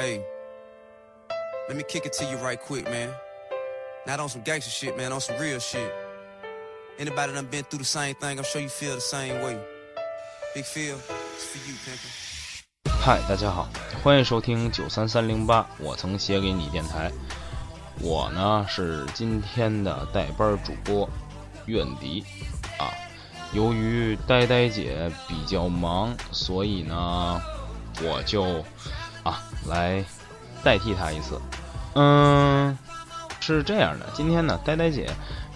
Hey, let me kick it to you right quick, man. Not on some gangster shit, man, on some real shit. Anybody done been through the same thing, I'm sure you feel the same way. Big Phil, it's for you, pimpin'. 嗨，大家好，欢迎收听九三三零八，我曾写给你电台。我呢是今天的代班主播苑迪啊。由于呆呆姐比较忙，所以呢我就啊来代替她一次。嗯，是这样的，今天呢呆呆姐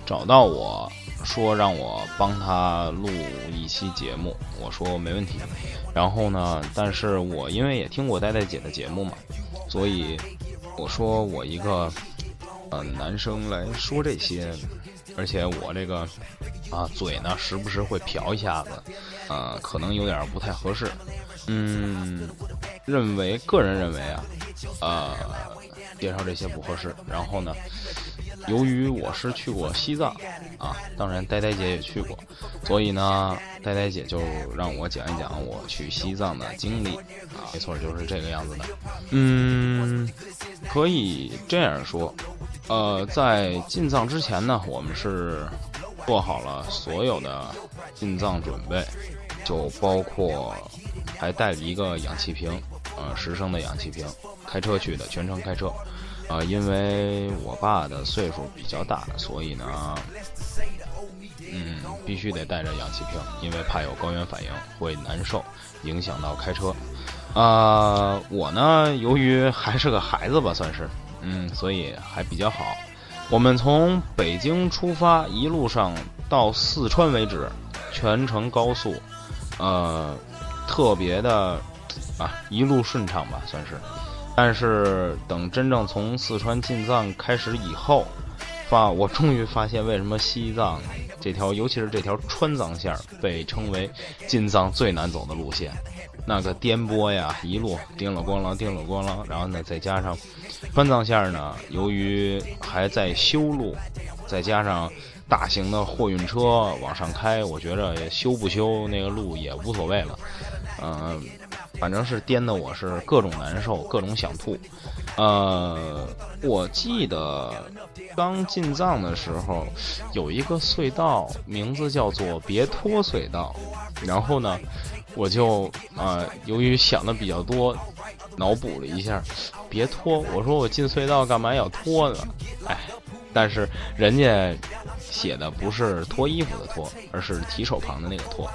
找到我说让我帮她录一期节目，我说没问题。然后呢，但是我因为也听过呆呆姐的节目嘛，所以我说我一个呃男生来说这些，而且我这个啊嘴呢时不时会瓢一下子，啊可能有点不太合适，嗯，认为个人认为啊，呃介绍这些不合适。然后呢，由于我是去过西藏啊，当然呆呆姐也去过，所以呢，呆呆姐就让我讲一讲我去西藏的经历啊，没错，就是这个样子的。嗯，可以这样说，呃，在进藏之前呢，我们是做好了所有的进藏准备，就包括还带了一个氧气瓶，呃，十升的氧气瓶，开车去的，全程开车。啊，因为我爸的岁数比较大，所以呢，嗯，必须得带着氧气瓶，因为怕有高原反应会难受，影响到开车。啊，我呢，由于还是个孩子吧，算是，嗯，所以还比较好。我们从北京出发，一路上到四川为止，全程高速，呃，特别的啊，一路顺畅吧，算是。但是等真正从四川进藏开始以后，发我终于发现为什么西藏这条，尤其是这条川藏线被称为进藏最难走的路线。那个颠簸呀，一路叮了咣啷，叮了咣啷，然后呢，再加上川藏线呢，由于还在修路，再加上大型的货运车往上开，我觉着修不修那个路也无所谓了，嗯。反正是颠的，我是各种难受，各种想吐。呃，我记得刚进藏的时候，有一个隧道，名字叫做别脱隧道。然后呢，我就啊，由于想的比较多，脑补了一下，别脱。我说我进隧道干嘛要脱呢？哎，但是人家写的不是脱衣服的脱，而是提手旁的那个脱。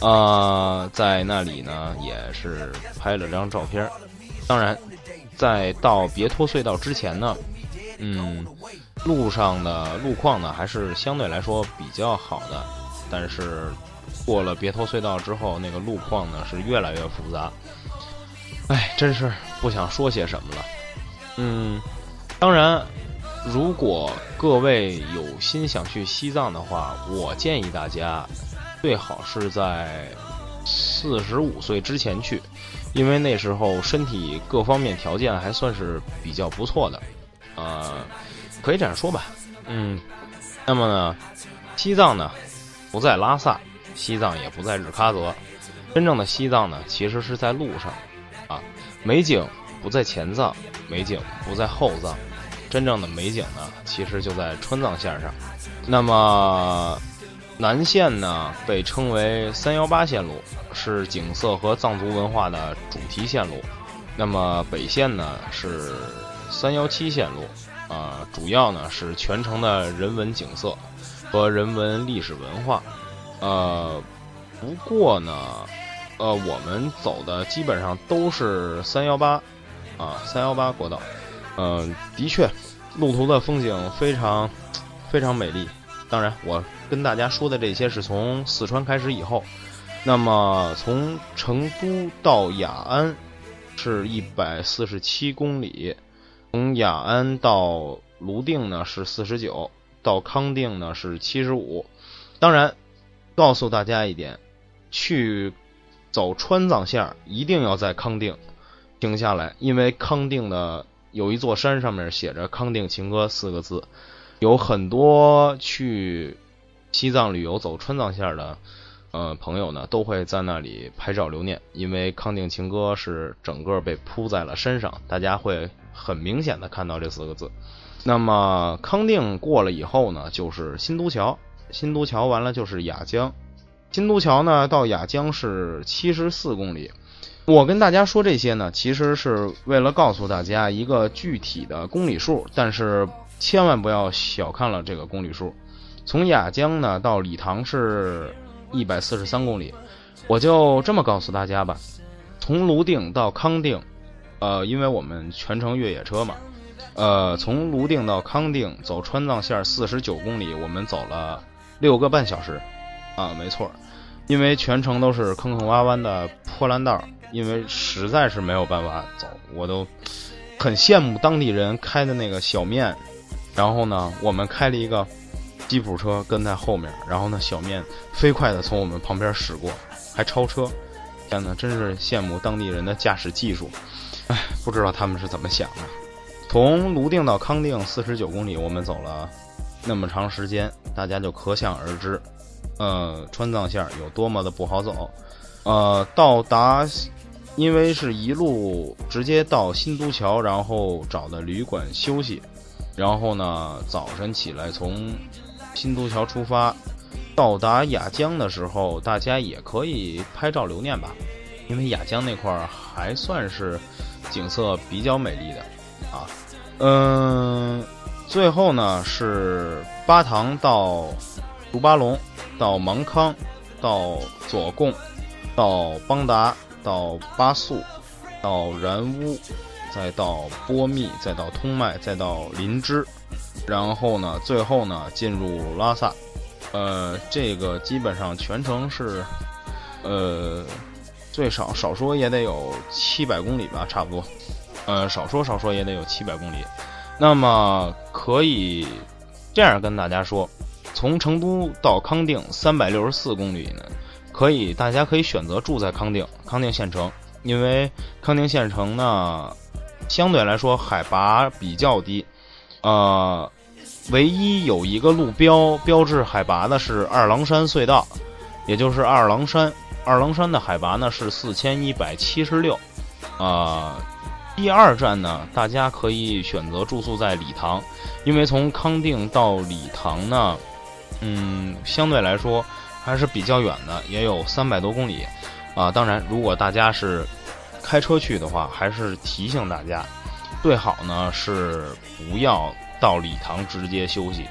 呃，在那里呢，也是拍了张照片。当然，在到别脱隧道之前呢，嗯，路上的路况呢还是相对来说比较好的。但是过了别头隧道之后，那个路况呢是越来越复杂。哎，真是不想说些什么了。嗯，当然，如果各位有心想去西藏的话，我建议大家。最好是在四十五岁之前去，因为那时候身体各方面条件还算是比较不错的，呃，可以这样说吧，嗯。那么呢，西藏呢不在拉萨，西藏也不在日喀则，真正的西藏呢其实是在路上，啊，美景不在前藏，美景不在后藏，真正的美景呢其实就在川藏线上，那么。南线呢被称为三幺八线路，是景色和藏族文化的主题线路。那么北线呢是三幺七线路，啊，主要呢是全程的人文景色和人文历史文化。呃，不过呢，呃，我们走的基本上都是三幺八，啊，三幺八国道。嗯，的确，路途的风景非常非常美丽。当然，我跟大家说的这些是从四川开始以后，那么从成都到雅安是一百四十七公里，从雅安到泸定呢是四十九，到康定呢是七十五。当然，告诉大家一点，去走川藏线一定要在康定停下来，因为康定的有一座山上面写着“康定情歌”四个字。有很多去西藏旅游走川藏线的呃朋友呢，都会在那里拍照留念，因为康定情歌是整个被铺在了山上，大家会很明显的看到这四个字。那么康定过了以后呢，就是新都桥，新都桥完了就是雅江，新都桥呢到雅江是七十四公里。我跟大家说这些呢，其实是为了告诉大家一个具体的公里数，但是千万不要小看了这个公里数。从雅江呢到理塘是一百四十三公里，我就这么告诉大家吧。从泸定到康定，呃，因为我们全程越野车嘛，呃，从泸定到康定走川藏线四十九公里，我们走了六个半小时，啊，没错，因为全程都是坑坑洼洼的破烂道。因为实在是没有办法走，我都很羡慕当地人开的那个小面。然后呢，我们开了一个吉普车跟在后面，然后呢，小面飞快的从我们旁边驶过，还超车。天呐，真是羡慕当地人的驾驶技术。唉，不知道他们是怎么想的。从泸定到康定四十九公里，我们走了那么长时间，大家就可想而知，呃，川藏线有多么的不好走。呃，到达。因为是一路直接到新都桥，然后找的旅馆休息，然后呢，早晨起来从新都桥出发，到达雅江的时候，大家也可以拍照留念吧，因为雅江那块儿还算是景色比较美丽的啊。嗯，最后呢是巴塘到独巴龙，到芒康，到左贡，到邦达。到巴素，到然乌，再到波密，再到通麦，再到林芝，然后呢，最后呢进入拉萨。呃，这个基本上全程是，呃，最少少说也得有七百公里吧，差不多。呃，少说少说也得有七百公里。那么可以这样跟大家说，从成都到康定三百六十四公里呢。可以，大家可以选择住在康定康定县城，因为康定县城呢，相对来说海拔比较低，呃，唯一有一个路标标志海拔的是二郎山隧道，也就是二郎山，二郎山的海拔呢是四千一百七十六，啊，第二站呢，大家可以选择住宿在理塘，因为从康定到理塘呢，嗯，相对来说。还是比较远的，也有三百多公里，啊，当然，如果大家是开车去的话，还是提醒大家，最好呢是不要到理塘直接休息，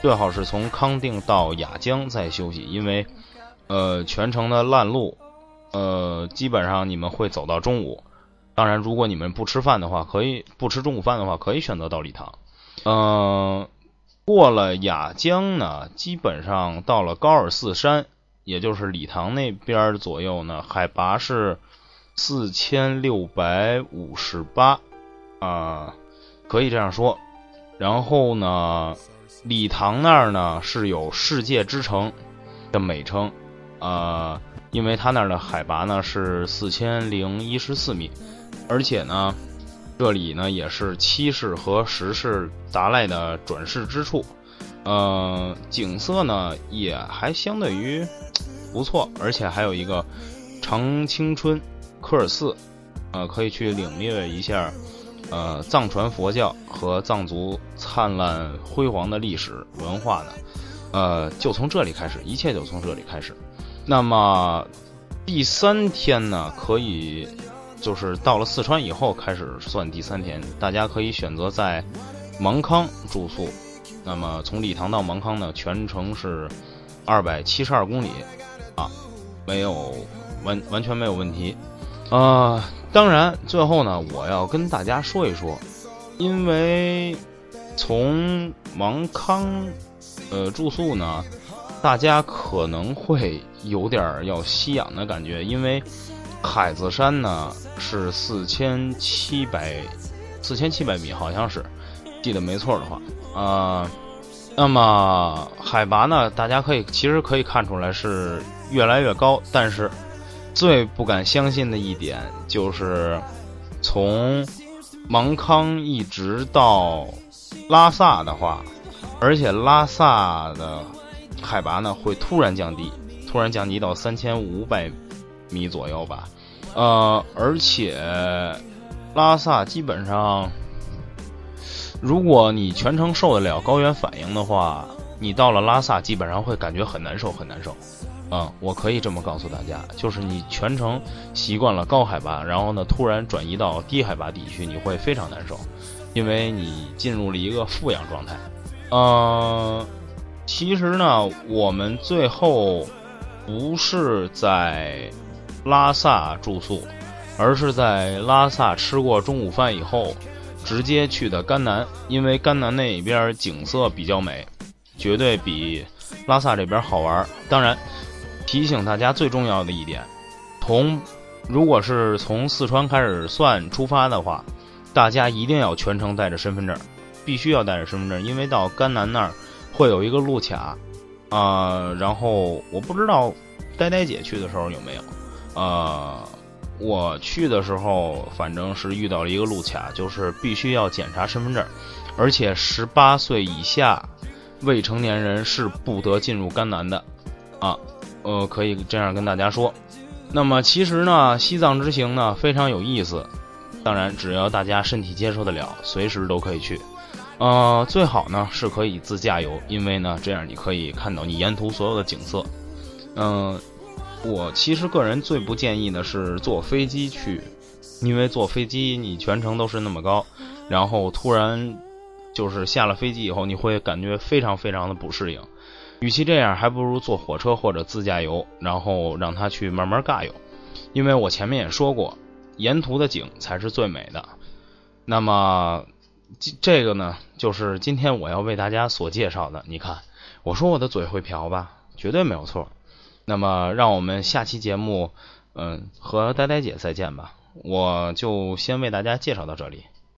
最好是从康定到雅江再休息，因为，呃，全程的烂路，呃，基本上你们会走到中午。当然，如果你们不吃饭的话，可以不吃中午饭的话，可以选择到理塘，嗯。过了雅江呢，基本上到了高尔寺山，也就是理塘那边左右呢，海拔是四千六百五十八啊，可以这样说。然后呢，理塘那儿呢是有世界之城的美称啊，因为它那儿的海拔呢是四千零一十四米，而且呢。这里呢也是七世和十世达赖的转世之处，呃，景色呢也还相对于不错，而且还有一个长青春科尔寺，呃，可以去领略一下，呃，藏传佛教和藏族灿烂辉煌的历史文化呢，呃，就从这里开始，一切就从这里开始。那么第三天呢，可以。就是到了四川以后开始算第三天，大家可以选择在芒康住宿。那么从理塘到芒康呢，全程是二百七十二公里啊，没有完完全没有问题啊。当然，最后呢，我要跟大家说一说，因为从芒康呃住宿呢，大家可能会有点要吸氧的感觉，因为。海子山呢是四千七百四千七百米，好像是记得没错的话啊。那么海拔呢，大家可以其实可以看出来是越来越高，但是最不敢相信的一点就是从芒康一直到拉萨的话，而且拉萨的海拔呢会突然降低。突然降低到三千五百米左右吧。呃，而且拉萨基本上，如果你全程受得了高原反应的话，你到了拉萨基本上会感觉很难受，很难受。嗯，我可以这么告诉大家，就是你全程习惯了高海拔，然后呢，突然转移到低海拔地区，你会非常难受，因为你进入了一个负氧状态。呃，其实呢，我们最后不是在拉萨住宿，而是在拉萨吃过中午饭以后，直接去的甘南，因为甘南那边景色比较美，绝对比拉萨这边好玩。当然。提醒大家最重要的一点，同如果是从四川开始算出发的话，大家一定要全程带着身份证，必须要带着身份证，因为到甘南那儿会有一个路卡，啊，然后我不知道呆呆姐去的时候有没有，呃，我去的时候反正是遇到了一个路卡，就是必须要检查身份证，而且十八岁以下未成年人是不得进入甘南的，啊。呃，可以这样跟大家说。那么其实呢，西藏之行呢非常有意思。当然，只要大家身体接受得了，随时都可以去。呃，最好呢是可以自驾游，因为呢这样你可以看到你沿途所有的景色。嗯，我其实个人最不建议的是坐飞机去，因为坐飞机你全程都是那么高，然后突然就是下了飞机以后，你会感觉非常非常的不适应。与其这样，还不如坐火车或者自驾游，然后让他去慢慢尬游。因为我前面也说过，沿途的景才是最美的。那么，这个呢，就是今天我要为大家所介绍的。你看，我说我的嘴会瓢吧，绝对没有错。那么，让我们下期节目，嗯，和呆呆姐再见吧。我就先为大家介绍到这里。